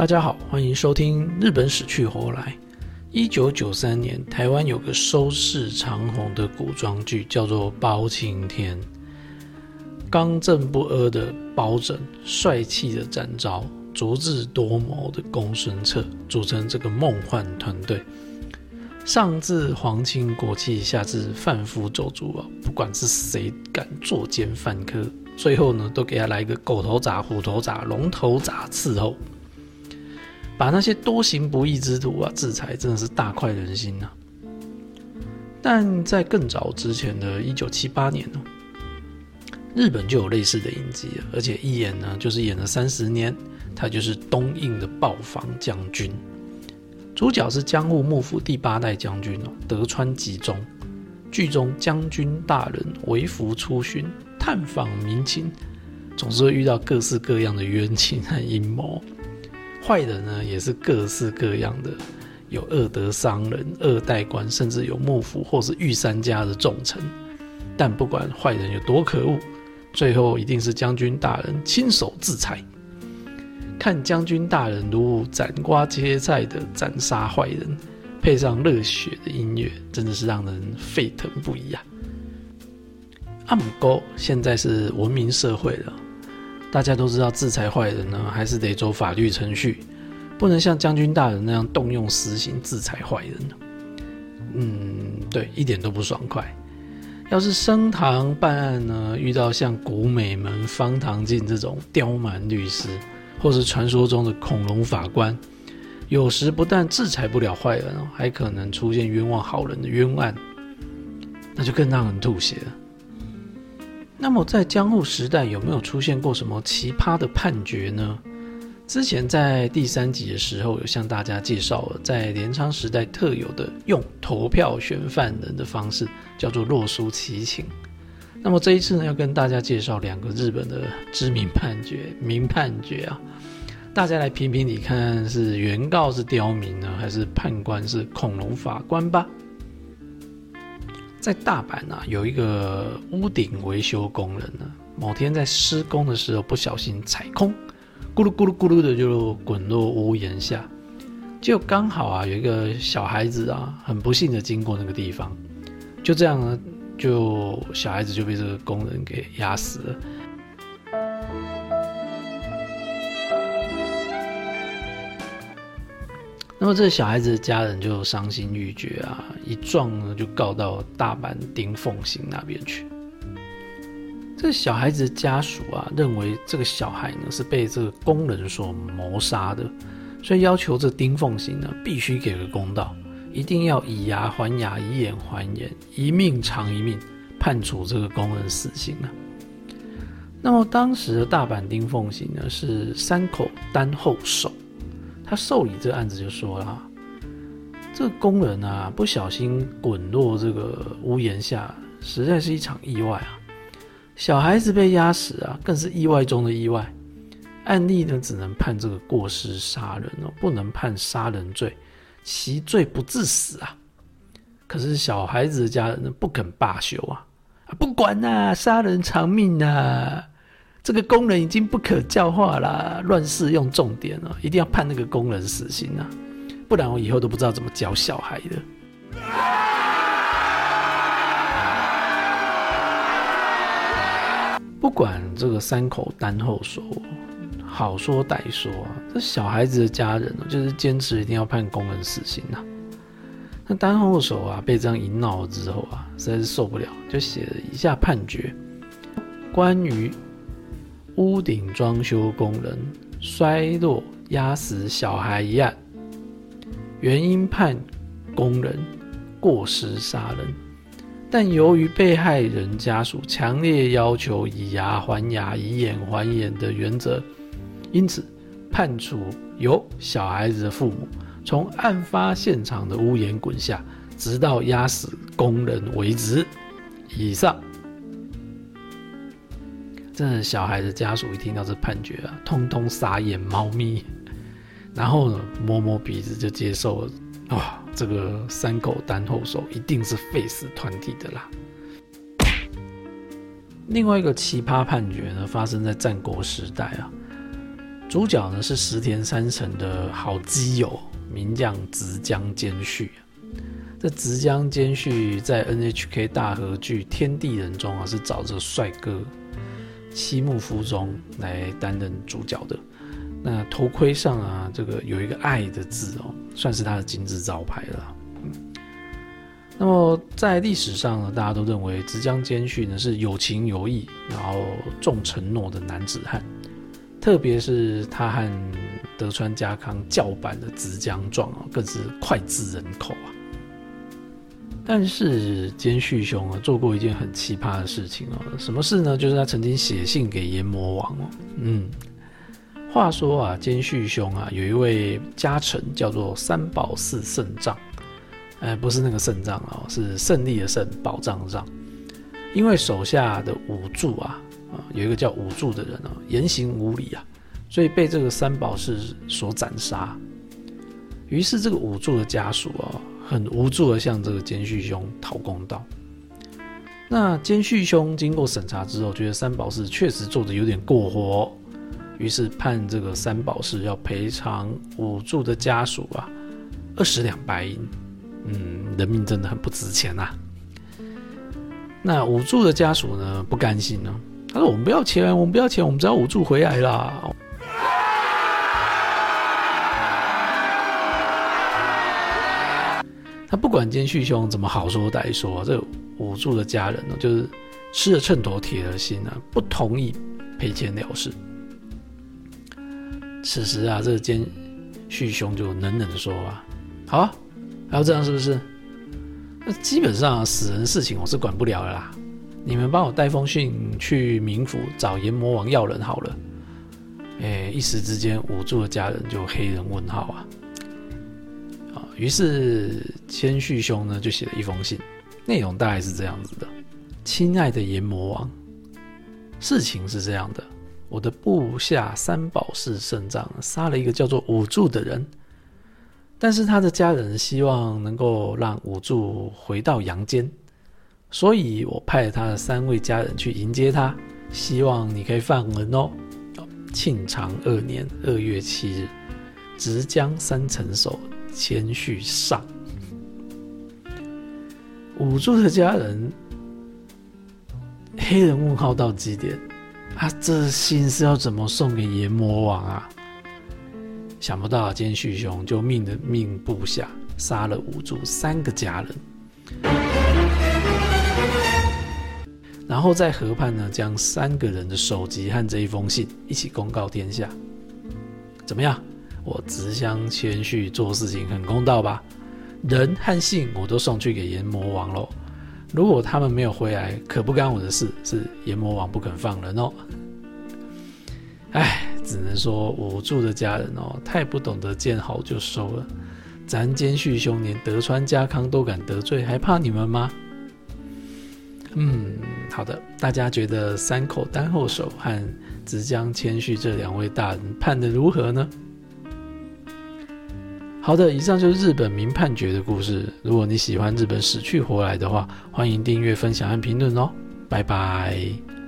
大家好，欢迎收听《日本死去活来》。一九九三年，台湾有个收视长虹的古装剧，叫做《包青天》。刚正不阿的包拯，帅气的展昭，足智多谋的公孙策，组成这个梦幻团队。上至皇亲国戚，下至贩夫走卒啊，不管是谁敢作奸犯科，最后呢，都给他来一个狗头铡、虎头铡、龙头铡伺候，把那些多行不义之徒啊制裁，真的是大快人心呐。但在更早之前的一九七八年呢，日本就有类似的影集，而且一演呢就是演了三十年，他就是东映的豹房将军。主角是江户幕府第八代将军哦，德川吉宗。剧中将军大人为服出巡，探访民情，总是会遇到各式各样的冤情和阴谋。坏人呢，也是各式各样的，有二德商人、二代官，甚至有幕府或是御三家的重臣。但不管坏人有多可恶，最后一定是将军大人亲手制裁。看将军大人如斩瓜切菜的斩杀坏人，配上热血的音乐，真的是让人沸腾不已啊！阿姆沟现在是文明社会了，大家都知道制裁坏人呢，还是得走法律程序，不能像将军大人那样动用私刑制裁坏人。嗯，对，一点都不爽快。要是升堂办案呢，遇到像古美门方唐镜这种刁蛮律师。或是传说中的恐龙法官，有时不但制裁不了坏人，还可能出现冤枉好人的冤案，那就更让人吐血了。那么在江户时代有没有出现过什么奇葩的判决呢？之前在第三集的时候有向大家介绍了，在镰仓时代特有的用投票选犯人的方式，叫做洛书奇情。那么这一次呢，要跟大家介绍两个日本的知名判决、名判决啊，大家来评评理，看是原告是刁民呢，还是判官是恐龙法官吧。在大阪啊，有一个屋顶维修工人呢，某天在施工的时候不小心踩空，咕噜咕噜咕噜的就滚落屋檐下，就刚好啊有一个小孩子啊，很不幸的经过那个地方，就这样呢。就小孩子就被这个工人给压死了。那么这小孩子的家人就伤心欲绝啊，一撞呢就告到大阪丁奉行那边去。这小孩子家属啊认为这个小孩呢是被这个工人所谋杀的，所以要求这丁奉行呢必须给个公道。一定要以牙还牙，以眼还眼，一命偿一命，判处这个工人死刑啊。那么当时的大阪丁奉行呢是三口丹后守，他受理这案子就说了：这个工人啊不小心滚落这个屋檐下，实在是一场意外啊。小孩子被压死啊，更是意外中的意外。案例呢只能判这个过失杀人哦，不能判杀人罪。其罪不致死啊！可是小孩子的家人呢不肯罢休啊！不管呐，杀人偿命呐！这个工人已经不可教化了，乱世用重点了，一定要判那个工人死刑啊！不然我以后都不知道怎么教小孩的。不管这个三口单后说。好说歹说啊，这小孩子的家人呢，就是坚持一定要判工人死刑呐。那单后手啊，被这样一闹之后啊，实在是受不了，就写了以下判决：关于屋顶装修工人摔落压死小孩一案，原因判工人过失杀人，但由于被害人家属强烈要求以牙还牙、以眼还眼的原则。因此，判处由小孩子的父母从案发现场的屋檐滚下，直到压死工人为止。以上，这小孩的家属一听到这判决啊，通通傻眼猫咪，然后呢，摸摸鼻子就接受了。哇，这个三口单后手一定是废死团体的啦。另外一个奇葩判决呢，发生在战国时代啊。主角呢是石田三成的好基友，名将直江兼续。这直江兼续在 NHK 大河剧《天地人》中啊，是找着帅哥七木夫中来担任主角的。那头盔上啊，这个有一个“爱”的字哦，算是他的金字招牌了。那么在历史上呢，大家都认为直江兼续呢是有情有义，然后重承诺的男子汉。特别是他和德川家康叫板的直江壮啊，更是脍炙人口啊。但是兼续兄啊，做过一件很奇葩的事情哦。什么事呢？就是他曾经写信给阎魔王哦。嗯。话说啊，兼续兄啊，有一位家臣叫做三宝寺胜仗，哎，不是那个胜仗哦，是胜利的胜，宝藏的藏。因为手下的五柱啊，啊，有一个叫五柱的人啊，言行无礼啊，所以被这个三宝寺所斩杀。于是这个五柱的家属啊，很无助的向这个兼续兄讨公道。那兼续兄经过审查之后，觉得三宝寺确实做的有点过火。于是判这个三宝士要赔偿五柱的家属啊二十两白银，嗯，人命真的很不值钱呐。那五柱的家属呢不甘心呢，他说：“我们不要钱，我们不要钱，我们只要五柱回来啦。”他不管奸婿兄怎么好说歹说，这五柱的家人呢，就是吃了秤砣铁了心啊，不同意赔钱了事。此时啊，这个奸婿兄就冷冷的说：“啊，好啊，还要这样是不是？那基本上死人事情我是管不了的啦。你们帮我带封信去冥府找阎魔王要人好了。”哎，一时之间，五柱的家人就黑人问号啊！啊，于是谦续兄呢就写了一封信，内容大概是这样子的：“亲爱的阎魔王，事情是这样的。”我的部下三宝士胜仗杀了一个叫做五柱的人，但是他的家人希望能够让五柱回到阳间，所以我派了他的三位家人去迎接他，希望你可以放人哦。庆长二年二月七日，直江三成守谦续上，五柱的家人黑人问号到极点。他这信是要怎么送给阎魔王啊？想不到奸婿兄就命的命部下杀了五柱三个家人，然后在河畔呢将三个人的首级和这一封信一起公告天下。怎么样？我直相谦虚做事情很公道吧？人和信我都送去给阎魔王喽。如果他们没有回来，可不干我的事，是阎魔王不肯放人哦。哎，只能说我住的家人哦，太不懂得见好就收了。咱奸婿兄连德川家康都敢得罪，还怕你们吗？嗯，好的，大家觉得三口单后手和直江谦虚这两位大人判的如何呢？好的，以上就是日本民判决的故事。如果你喜欢日本死去活来的话，欢迎订阅、分享和评论哦。拜拜。